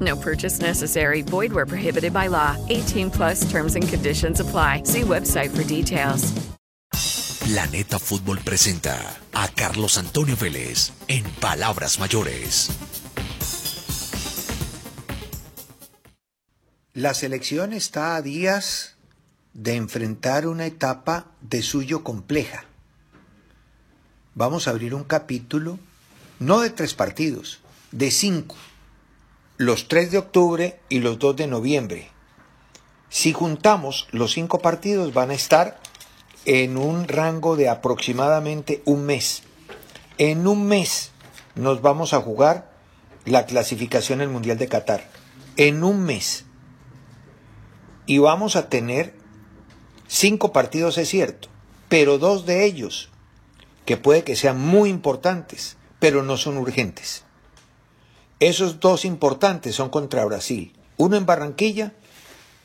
No purchase necessary. Void where prohibited by law. 18 plus terms and conditions apply. See website for details. Planeta Fútbol presenta a Carlos Antonio Vélez en Palabras Mayores. La selección está a días de enfrentar una etapa de suyo compleja. Vamos a abrir un capítulo, no de tres partidos, de cinco los 3 de octubre y los 2 de noviembre. Si juntamos los cinco partidos van a estar en un rango de aproximadamente un mes. En un mes nos vamos a jugar la clasificación al Mundial de Qatar. En un mes. Y vamos a tener cinco partidos, es cierto, pero dos de ellos, que puede que sean muy importantes, pero no son urgentes. Esos dos importantes son contra Brasil. Uno en Barranquilla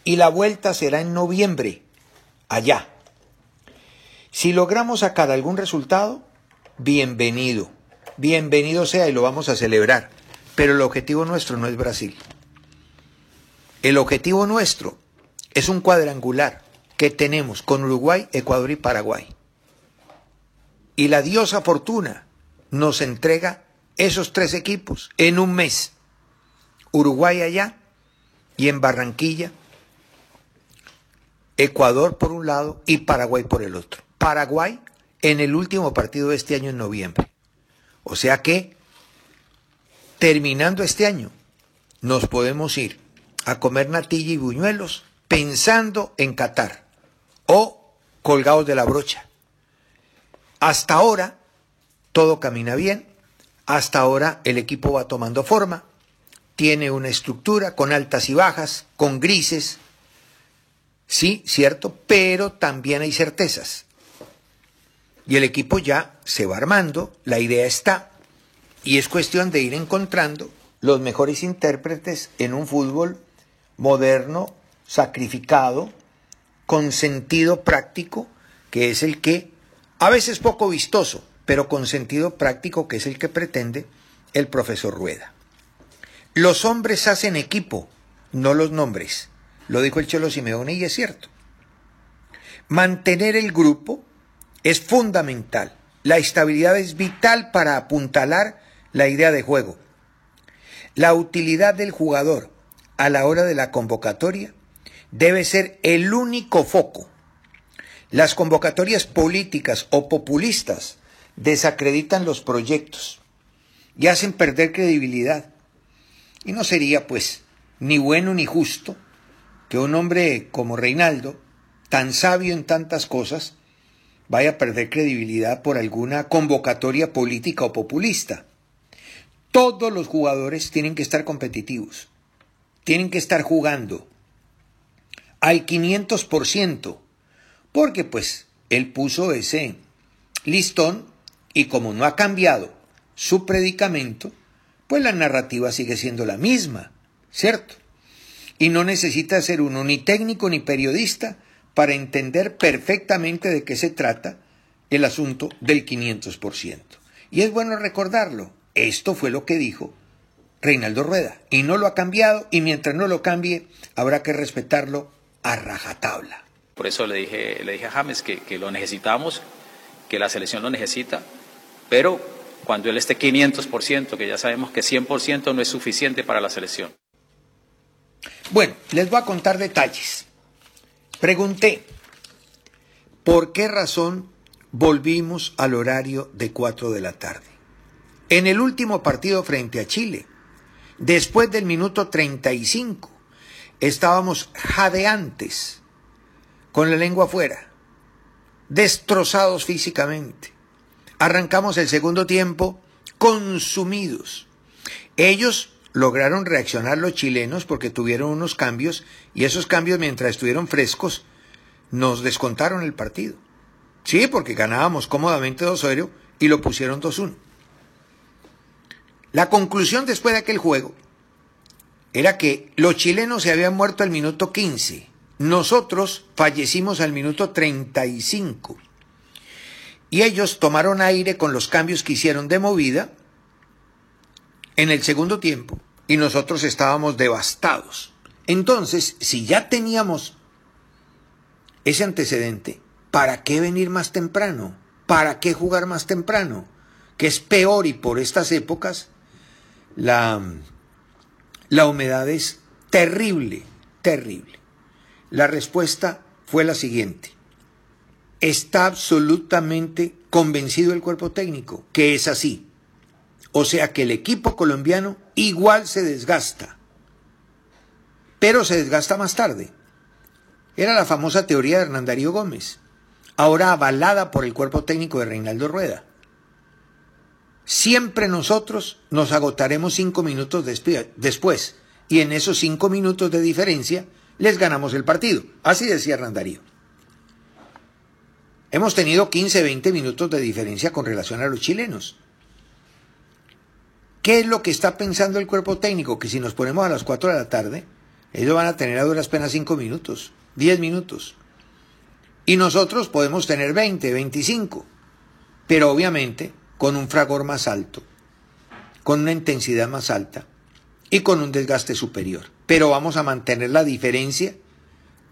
y la vuelta será en noviembre, allá. Si logramos sacar algún resultado, bienvenido. Bienvenido sea y lo vamos a celebrar. Pero el objetivo nuestro no es Brasil. El objetivo nuestro es un cuadrangular que tenemos con Uruguay, Ecuador y Paraguay. Y la diosa fortuna nos entrega esos tres equipos en un mes. Uruguay allá y en Barranquilla, Ecuador por un lado y Paraguay por el otro. Paraguay en el último partido de este año en noviembre. O sea que, terminando este año, nos podemos ir a comer natilla y buñuelos pensando en Qatar o colgados de la brocha. Hasta ahora, todo camina bien, hasta ahora el equipo va tomando forma, tiene una estructura con altas y bajas, con grises, sí, cierto, pero también hay certezas. Y el equipo ya se va armando, la idea está, y es cuestión de ir encontrando los mejores intérpretes en un fútbol moderno, sacrificado, con sentido práctico, que es el que, a veces poco vistoso, pero con sentido práctico que es el que pretende el profesor Rueda. Los hombres hacen equipo, no los nombres. Lo dijo el Cholo Simeone y es cierto. Mantener el grupo es fundamental. La estabilidad es vital para apuntalar la idea de juego. La utilidad del jugador a la hora de la convocatoria debe ser el único foco. Las convocatorias políticas o populistas desacreditan los proyectos y hacen perder credibilidad. Y no sería, pues, ni bueno ni justo que un hombre como Reinaldo, tan sabio en tantas cosas, vaya a perder credibilidad por alguna convocatoria política o populista. Todos los jugadores tienen que estar competitivos, tienen que estar jugando al 500%, porque pues él puso ese listón y como no ha cambiado su predicamento, pues la narrativa sigue siendo la misma, ¿cierto? Y no necesita ser uno ni técnico ni periodista para entender perfectamente de qué se trata el asunto del 500%. Y es bueno recordarlo, esto fue lo que dijo Reinaldo Rueda, y no lo ha cambiado, y mientras no lo cambie, habrá que respetarlo a rajatabla. Por eso le dije, le dije a James que, que lo necesitamos, que la selección lo necesita, pero cuando él esté 500%, que ya sabemos que 100% no es suficiente para la selección. Bueno, les voy a contar detalles. Pregunté, ¿por qué razón volvimos al horario de 4 de la tarde? En el último partido frente a Chile, después del minuto 35, estábamos jadeantes, con la lengua afuera, destrozados físicamente. Arrancamos el segundo tiempo consumidos. Ellos lograron reaccionar los chilenos porque tuvieron unos cambios y esos cambios mientras estuvieron frescos nos descontaron el partido. Sí, porque ganábamos cómodamente 2-0 y lo pusieron 2-1. La conclusión después de aquel juego era que los chilenos se habían muerto al minuto 15, nosotros fallecimos al minuto 35 y ellos tomaron aire con los cambios que hicieron de movida en el segundo tiempo y nosotros estábamos devastados. Entonces, si ya teníamos ese antecedente, ¿para qué venir más temprano? ¿Para qué jugar más temprano? Que es peor y por estas épocas la, la humedad es terrible, terrible. La respuesta fue la siguiente. Está absolutamente convencido el cuerpo técnico que es así. O sea que el equipo colombiano igual se desgasta, pero se desgasta más tarde. Era la famosa teoría de Hernán Darío Gómez, ahora avalada por el cuerpo técnico de Reinaldo Rueda. Siempre nosotros nos agotaremos cinco minutos después, y en esos cinco minutos de diferencia les ganamos el partido. Así decía Hernán Darío. Hemos tenido 15, 20 minutos de diferencia con relación a los chilenos. ¿Qué es lo que está pensando el cuerpo técnico? Que si nos ponemos a las 4 de la tarde, ellos van a tener a duras penas 5 minutos, 10 minutos. Y nosotros podemos tener 20, 25. Pero obviamente con un fragor más alto, con una intensidad más alta y con un desgaste superior. Pero vamos a mantener la diferencia,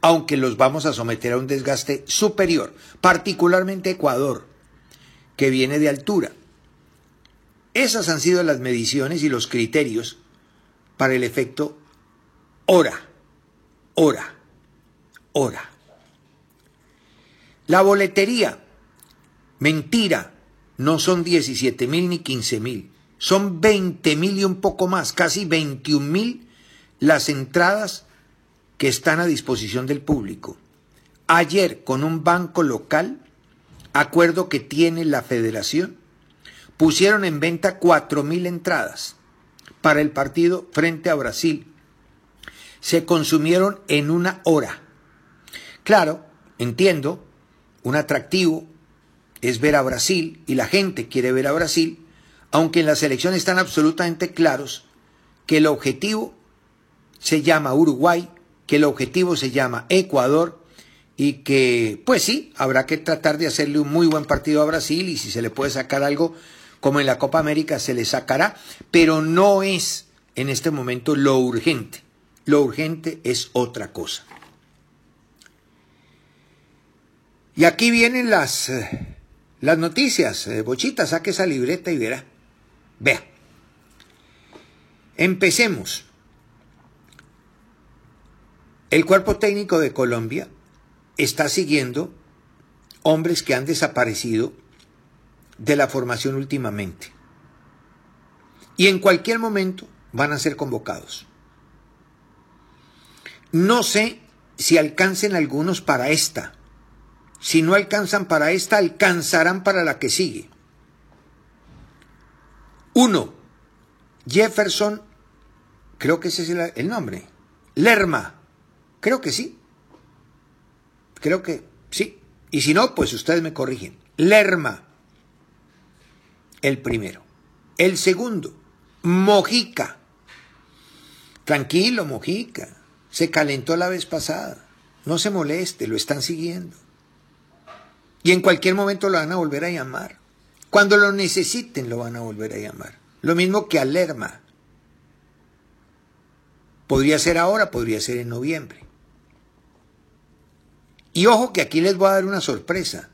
aunque los vamos a someter a un desgaste superior, particularmente Ecuador, que viene de altura esas han sido las mediciones y los criterios para el efecto hora, hora, hora. La boletería, mentira, no son 17 mil ni 15 mil, son 20 mil y un poco más, casi 21 mil las entradas que están a disposición del público. Ayer, con un banco local, acuerdo que tiene la federación, pusieron en venta 4.000 entradas para el partido frente a Brasil. Se consumieron en una hora. Claro, entiendo, un atractivo es ver a Brasil y la gente quiere ver a Brasil, aunque en la selección están absolutamente claros que el objetivo se llama Uruguay, que el objetivo se llama Ecuador y que, pues sí, habrá que tratar de hacerle un muy buen partido a Brasil y si se le puede sacar algo, como en la Copa América se le sacará, pero no es en este momento lo urgente. Lo urgente es otra cosa. Y aquí vienen las, eh, las noticias. Eh, Bochita, saque esa libreta y verá. Vea. Empecemos. El cuerpo técnico de Colombia está siguiendo hombres que han desaparecido de la formación últimamente. Y en cualquier momento van a ser convocados. No sé si alcancen algunos para esta. Si no alcanzan para esta, alcanzarán para la que sigue. Uno, Jefferson, creo que ese es el, nombre. Lerma, creo que sí. Creo que sí. Y si no, pues ustedes me corrigen. Lerma el primero. El segundo, Mojica. Tranquilo, Mojica. Se calentó la vez pasada. No se moleste, lo están siguiendo. Y en cualquier momento lo van a volver a llamar. Cuando lo necesiten lo van a volver a llamar. Lo mismo que a Lerma. Podría ser ahora, podría ser en noviembre. Y ojo que aquí les voy a dar una sorpresa.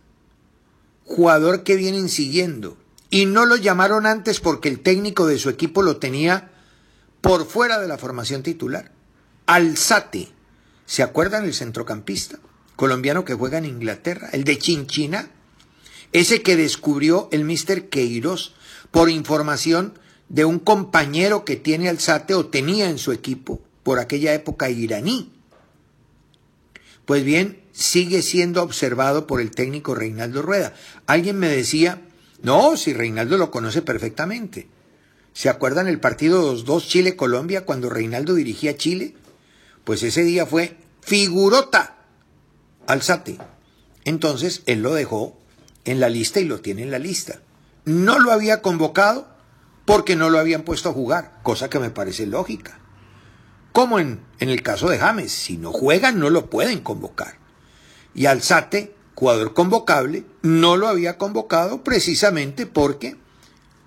Jugador que vienen siguiendo. Y no lo llamaron antes porque el técnico de su equipo lo tenía por fuera de la formación titular. Alzate. ¿Se acuerdan el centrocampista colombiano que juega en Inglaterra? El de Chinchina. Ese que descubrió el Mr. Queiroz por información de un compañero que tiene Alzate o tenía en su equipo por aquella época iraní. Pues bien, sigue siendo observado por el técnico Reinaldo Rueda. Alguien me decía, no, si Reinaldo lo conoce perfectamente. ¿Se acuerdan el partido 2-2 Chile-Colombia cuando Reinaldo dirigía Chile? Pues ese día fue figurota Alzate. Entonces él lo dejó en la lista y lo tiene en la lista. No lo había convocado porque no lo habían puesto a jugar, cosa que me parece lógica. Como en, en el caso de James, si no juegan no lo pueden convocar. Y Alzate, jugador convocable, no lo había convocado precisamente porque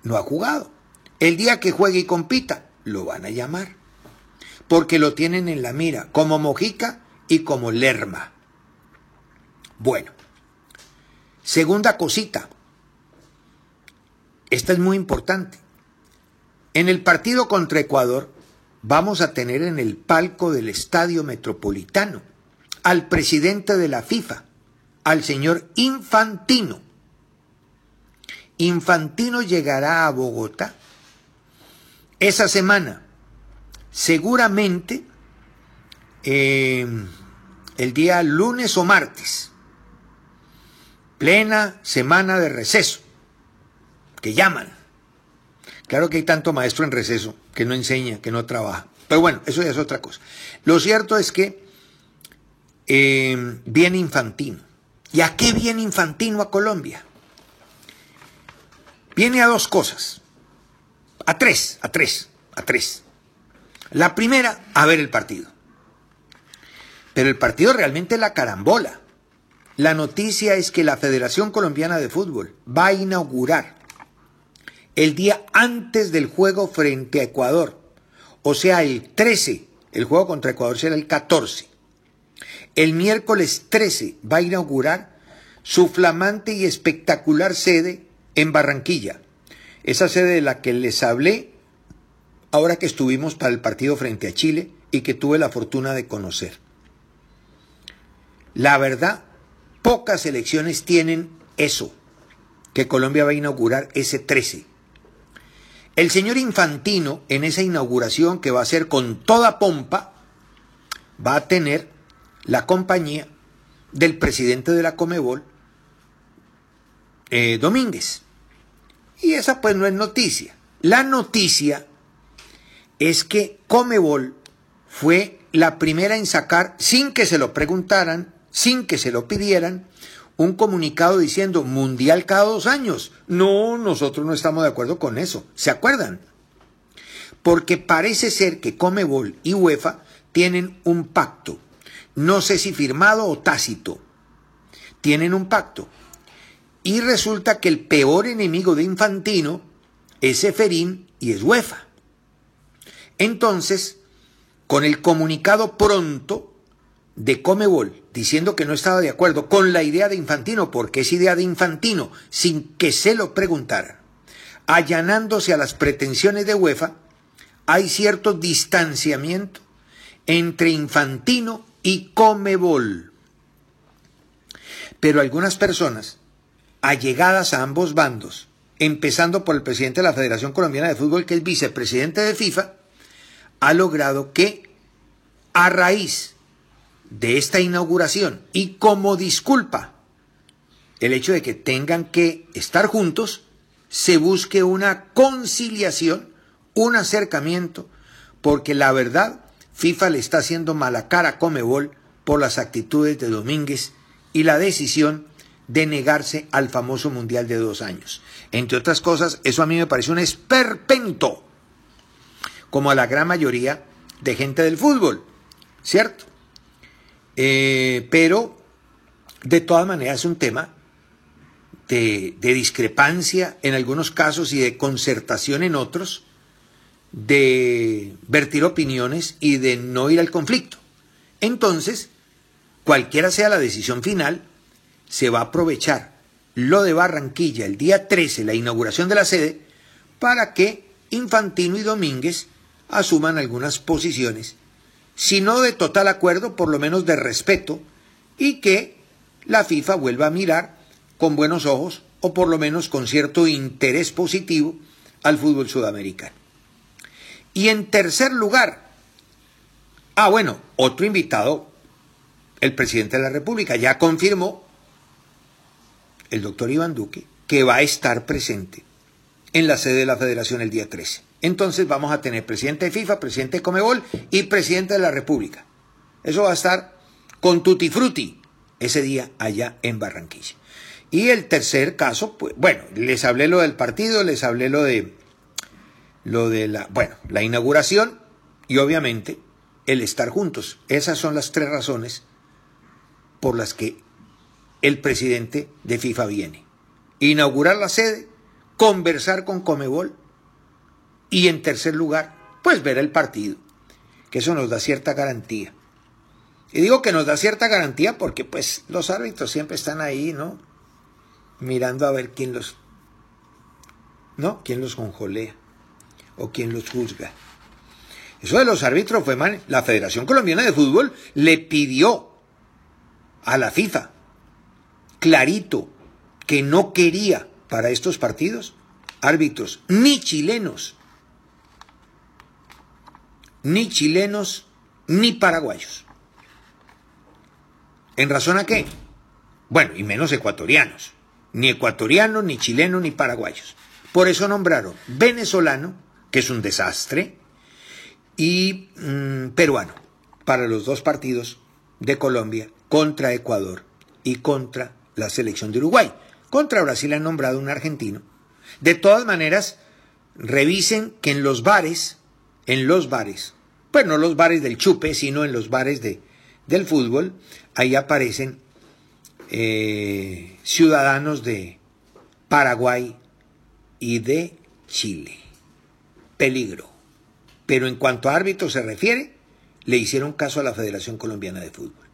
no ha jugado. El día que juegue y compita, lo van a llamar. Porque lo tienen en la mira, como Mojica y como Lerma. Bueno, segunda cosita. Esta es muy importante. En el partido contra Ecuador vamos a tener en el palco del Estadio Metropolitano al presidente de la FIFA, al señor Infantino. Infantino llegará a Bogotá esa semana, seguramente eh, el día lunes o martes, plena semana de receso, que llaman. Claro que hay tanto maestro en receso que no enseña, que no trabaja. Pero bueno, eso ya es otra cosa. Lo cierto es que eh, viene Infantino. ¿Y a qué viene Infantino a Colombia? Viene a dos cosas. A tres, a tres, a tres. La primera, a ver el partido. Pero el partido realmente la carambola. La noticia es que la Federación Colombiana de Fútbol va a inaugurar el día antes del juego frente a Ecuador, o sea, el 13, el juego contra Ecuador será el 14. El miércoles 13 va a inaugurar su flamante y espectacular sede en Barranquilla, esa sede de la que les hablé ahora que estuvimos para el partido frente a Chile y que tuve la fortuna de conocer. La verdad, pocas elecciones tienen eso, que Colombia va a inaugurar ese 13. El señor Infantino, en esa inauguración que va a ser con toda pompa, va a tener la compañía del presidente de la Comebol, eh, Domínguez. Y esa pues no es noticia. La noticia es que Comebol fue la primera en sacar, sin que se lo preguntaran, sin que se lo pidieran, un comunicado diciendo mundial cada dos años. No, nosotros no estamos de acuerdo con eso. ¿Se acuerdan? Porque parece ser que Comebol y UEFA tienen un pacto. No sé si firmado o tácito. Tienen un pacto. Y resulta que el peor enemigo de Infantino es Eferín y es UEFA. Entonces, con el comunicado pronto de Comebol diciendo que no estaba de acuerdo con la idea de Infantino, porque es idea de Infantino, sin que se lo preguntara, allanándose a las pretensiones de UEFA, hay cierto distanciamiento entre Infantino y Comebol. Pero algunas personas allegadas a ambos bandos, empezando por el presidente de la Federación Colombiana de Fútbol, que es vicepresidente de FIFA, ha logrado que a raíz de esta inauguración y como disculpa el hecho de que tengan que estar juntos, se busque una conciliación, un acercamiento, porque la verdad, FIFA le está haciendo mala cara a Comebol por las actitudes de Domínguez y la decisión de negarse al famoso Mundial de dos años. Entre otras cosas, eso a mí me parece un esperpento, como a la gran mayoría de gente del fútbol, ¿cierto? Eh, pero, de todas maneras, es un tema de, de discrepancia en algunos casos y de concertación en otros, de vertir opiniones y de no ir al conflicto. Entonces, cualquiera sea la decisión final, se va a aprovechar lo de Barranquilla el día 13, la inauguración de la sede, para que Infantino y Domínguez asuman algunas posiciones, si no de total acuerdo, por lo menos de respeto, y que la FIFA vuelva a mirar con buenos ojos, o por lo menos con cierto interés positivo, al fútbol sudamericano. Y en tercer lugar, ah bueno, otro invitado, el presidente de la República, ya confirmó, el doctor Iván Duque, que va a estar presente en la sede de la Federación el día 13. Entonces vamos a tener presidente de FIFA, presidente de Comebol y presidente de la República. Eso va a estar con Tutti Frutti ese día allá en Barranquilla. Y el tercer caso, pues bueno, les hablé lo del partido, les hablé lo de lo de la, bueno, la inauguración y obviamente el estar juntos. Esas son las tres razones por las que el presidente de FIFA viene. Inaugurar la sede, conversar con Comebol y en tercer lugar, pues ver el partido, que eso nos da cierta garantía. Y digo que nos da cierta garantía porque pues los árbitros siempre están ahí, ¿no? Mirando a ver quién los, ¿no? ¿Quién los conjolea o quién los juzga? Eso de los árbitros fue mal. La Federación Colombiana de Fútbol le pidió a la FIFA clarito que no quería para estos partidos árbitros ni chilenos, ni chilenos, ni paraguayos. ¿En razón a qué? Bueno, y menos ecuatorianos. Ni ecuatorianos, ni chilenos, ni paraguayos. Por eso nombraron venezolano, que es un desastre, y mm, peruano, para los dos partidos de Colombia contra Ecuador y contra la selección de Uruguay. Contra Brasil han nombrado un argentino. De todas maneras, revisen que en los bares, en los bares, pues no los bares del chupe, sino en los bares de, del fútbol, ahí aparecen eh, ciudadanos de Paraguay y de Chile. Peligro. Pero en cuanto a árbitros se refiere, le hicieron caso a la Federación Colombiana de Fútbol.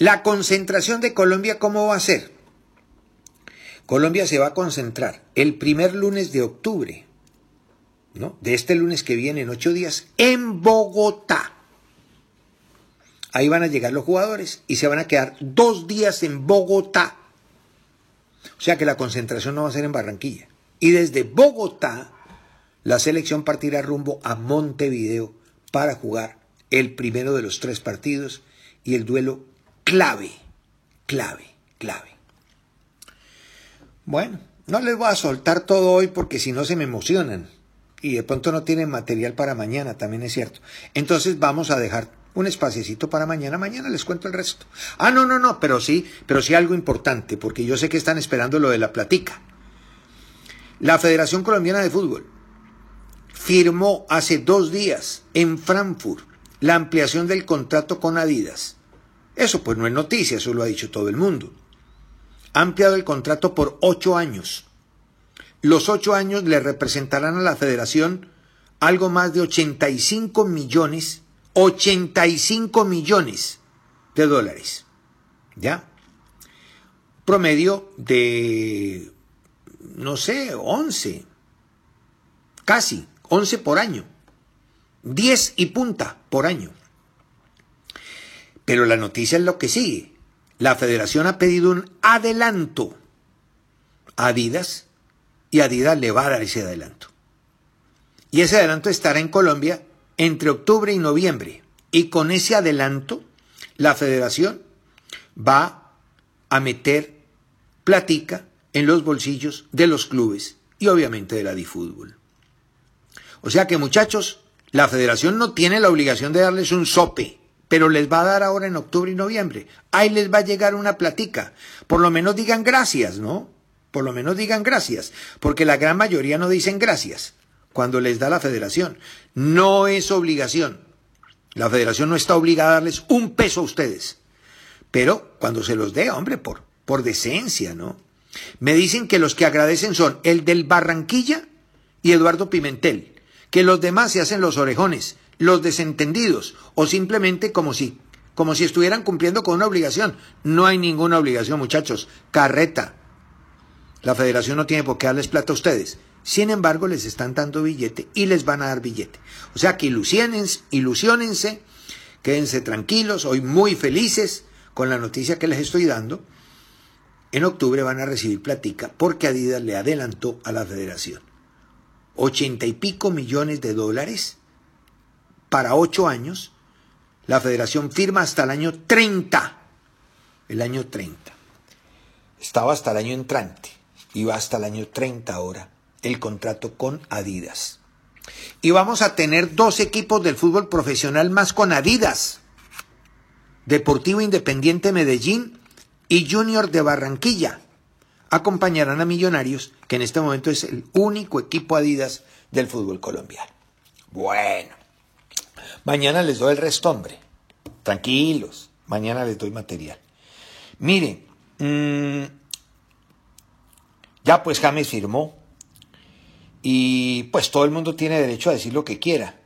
La concentración de Colombia, ¿cómo va a ser? Colombia se va a concentrar el primer lunes de octubre, ¿no? De este lunes que viene en ocho días, en Bogotá. Ahí van a llegar los jugadores y se van a quedar dos días en Bogotá. O sea que la concentración no va a ser en Barranquilla. Y desde Bogotá, la selección partirá rumbo a Montevideo para jugar el primero de los tres partidos y el duelo clave, clave, clave. Bueno, no les voy a soltar todo hoy porque si no se me emocionan y de pronto no tienen material para mañana, también es cierto. Entonces vamos a dejar un espaciecito para mañana, mañana les cuento el resto. Ah, no, no, no, pero sí, pero sí algo importante, porque yo sé que están esperando lo de la platica. La Federación Colombiana de Fútbol firmó hace dos días en Frankfurt la ampliación del contrato con Adidas. Eso pues no es noticia, eso lo ha dicho todo el mundo. Ha ampliado el contrato por ocho años. Los ocho años le representarán a la federación algo más de 85 millones, 85 millones de dólares. ¿Ya? Promedio de, no sé, 11, casi 11 por año. 10 y punta por año. Pero la noticia es lo que sigue. La federación ha pedido un adelanto a Adidas y Adidas le va a dar ese adelanto. Y ese adelanto estará en Colombia entre octubre y noviembre. Y con ese adelanto, la federación va a meter platica en los bolsillos de los clubes y obviamente de la difútbol. O sea que muchachos, la federación no tiene la obligación de darles un sope pero les va a dar ahora en octubre y noviembre. Ahí les va a llegar una platica. Por lo menos digan gracias, ¿no? Por lo menos digan gracias, porque la gran mayoría no dicen gracias cuando les da la federación. No es obligación. La federación no está obligada a darles un peso a ustedes. Pero cuando se los dé, hombre, por, por decencia, ¿no? Me dicen que los que agradecen son el del Barranquilla y Eduardo Pimentel, que los demás se hacen los orejones, los desentendidos o simplemente como si como si estuvieran cumpliendo con una obligación. No hay ninguna obligación, muchachos. Carreta. La federación no tiene por qué darles plata a ustedes. Sin embargo, les están dando billete y les van a dar billete. O sea que ilusionense, ilusionense quédense tranquilos, hoy muy felices con la noticia que les estoy dando. En octubre van a recibir platica porque Adidas le adelantó a la federación. Ochenta y pico millones de dólares para ocho años. La federación firma hasta el año 30. El año 30. Estaba hasta el año entrante. Y va hasta el año 30 ahora el contrato con Adidas. Y vamos a tener dos equipos del fútbol profesional más con Adidas. Deportivo Independiente Medellín y Junior de Barranquilla. Acompañarán a Millonarios, que en este momento es el único equipo Adidas del fútbol colombiano. Bueno, mañana les doy el resto, hombre. Tranquilos, mañana les doy material. Miren, mmm, ya pues James firmó y pues todo el mundo tiene derecho a decir lo que quiera.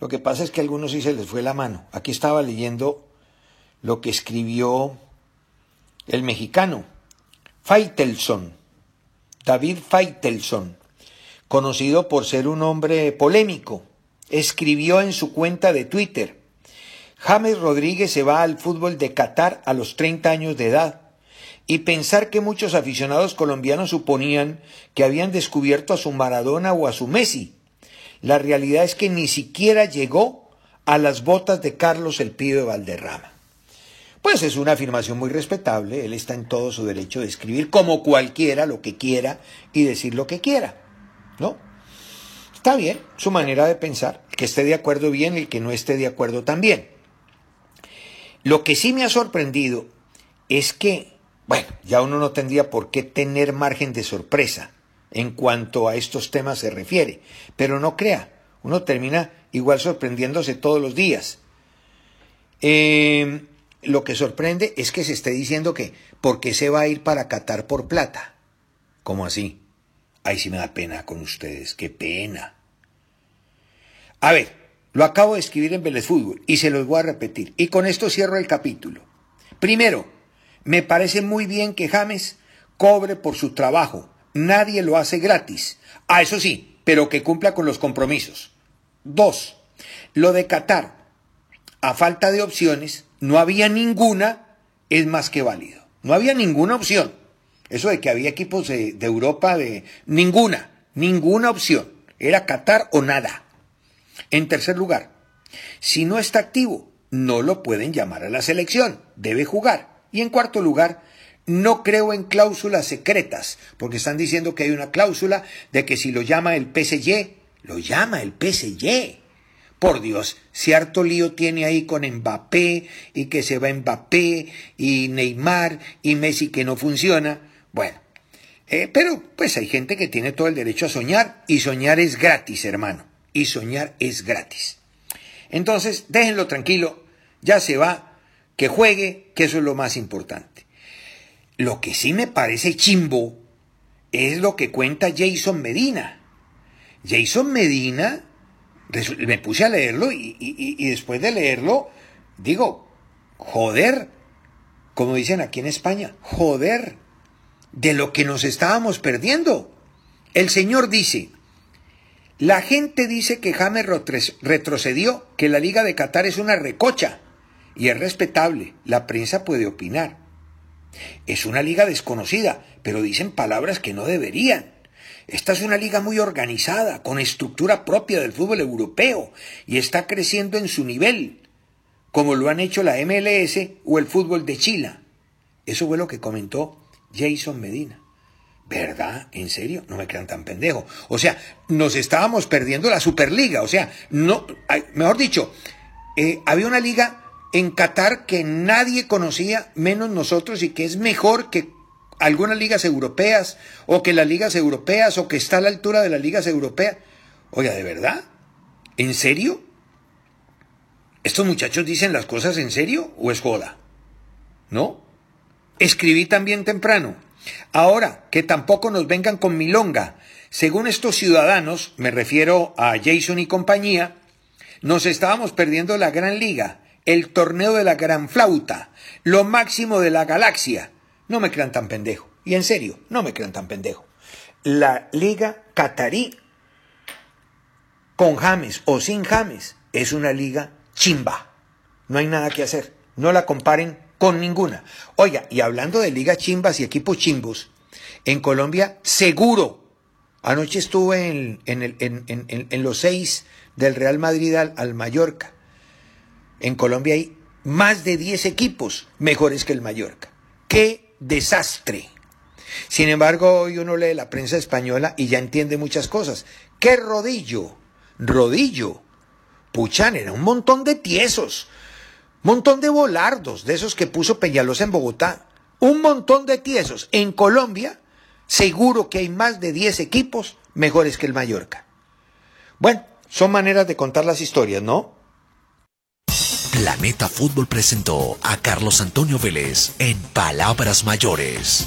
Lo que pasa es que a algunos sí se les fue la mano. Aquí estaba leyendo lo que escribió el mexicano, Faitelson, David Faitelson, conocido por ser un hombre polémico, escribió en su cuenta de Twitter, James Rodríguez se va al fútbol de Qatar a los 30 años de edad y pensar que muchos aficionados colombianos suponían que habían descubierto a su Maradona o a su Messi. La realidad es que ni siquiera llegó a las botas de Carlos el Pío de Valderrama. Pues es una afirmación muy respetable, él está en todo su derecho de escribir como cualquiera lo que quiera y decir lo que quiera, ¿no? Está bien, su manera de pensar, el que esté de acuerdo bien, el que no esté de acuerdo también. Lo que sí me ha sorprendido es que bueno, ya uno no tendría por qué tener margen de sorpresa en cuanto a estos temas se refiere, pero no crea, uno termina igual sorprendiéndose todos los días. Em, lo que sorprende es que se esté diciendo que, ¿por qué se va a ir para Qatar por plata? ¿Cómo así? Ay, sí me da pena con ustedes, qué pena. A ver, lo acabo de escribir en Vélez Fútbol y se los voy a repetir. Y con esto cierro el capítulo. Primero, me parece muy bien que James cobre por su trabajo. Nadie lo hace gratis. Ah, eso sí, pero que cumpla con los compromisos. Dos, lo de Qatar. A falta de opciones, no había ninguna, es más que válido. No había ninguna opción. Eso de que había equipos de, Europa, de ninguna, ninguna opción. Era Qatar o nada. En tercer lugar, si no está activo, no lo pueden llamar a la selección. Debe jugar. Y en cuarto lugar, no creo en cláusulas secretas, porque están diciendo que hay una cláusula de que si lo llama el PSG, lo llama el PSG. Por Dios, cierto lío tiene ahí con Mbappé y que se va Mbappé y Neymar y Messi que no funciona. Bueno, eh, pero pues hay gente que tiene todo el derecho a soñar y soñar es gratis, hermano. Y soñar es gratis. Entonces, déjenlo tranquilo, ya se va que juegue, que eso es lo más importante. Lo que sí me parece chimbo es lo que cuenta Jason Medina. Jason Medina, me puse a leerlo y, después de leerlo, digo, joder, como dicen aquí en España, joder, de lo que nos estábamos perdiendo. El Señor dice, la gente dice que James retrocedió, que la Liga de Qatar es una recocha. Y es respetable, la prensa puede opinar. Es una liga desconocida, pero dicen palabras que no deberían. Esta es una liga muy organizada, con estructura propia del fútbol europeo, y está creciendo en su nivel, como lo han hecho la MLS o el fútbol de Chile. Eso fue lo que comentó Jason Medina. ¿Verdad? ¿En serio? No me crean tan pendejo. O sea, nos estábamos perdiendo la Superliga. O sea, no, mejor dicho, eh, había una liga en Qatar que nadie conocía, menos nosotros, y que es mejor que algunas ligas europeas, o que las ligas europeas, o que está a la altura de las ligas europeas. Oiga, ¿de verdad? ¿En serio? ¿Estos muchachos dicen las cosas en serio o es joda? ¿No? Escribí también temprano. Ahora, que tampoco nos vengan con milonga. Según estos ciudadanos, me refiero a Jason y compañía, nos estábamos perdiendo la Gran Liga, el torneo de la Gran Flauta, lo máximo de la galaxia. No me crean tan pendejo. Y en serio, no me crean tan pendejo. La Liga Catarí, con James o sin James, es una liga chimba. No hay nada que hacer. No la comparen con ninguna. Oiga, y hablando de ligas chimbas y equipos chimbos, en Colombia seguro. Anoche estuve en, los seis del Real Madrid al, al, Mallorca. En Colombia hay más de 10 equipos mejores que el Mallorca. ¡Qué desastre! Sin embargo, hoy uno lee la prensa española y ya entiende muchas cosas. ¡Qué rodillo! Rodillo. Puchan, era un montón de tiesos. Montón de volardos, de esos que puso Peñalosa en Bogotá. Un montón de tiesos. En Colombia, seguro que hay más de 10 equipos mejores que el Mallorca. Bueno, son maneras de contar las historias, ¿no? Planeta Fútbol presentó a Carlos Antonio Vélez en Palabras Mayores.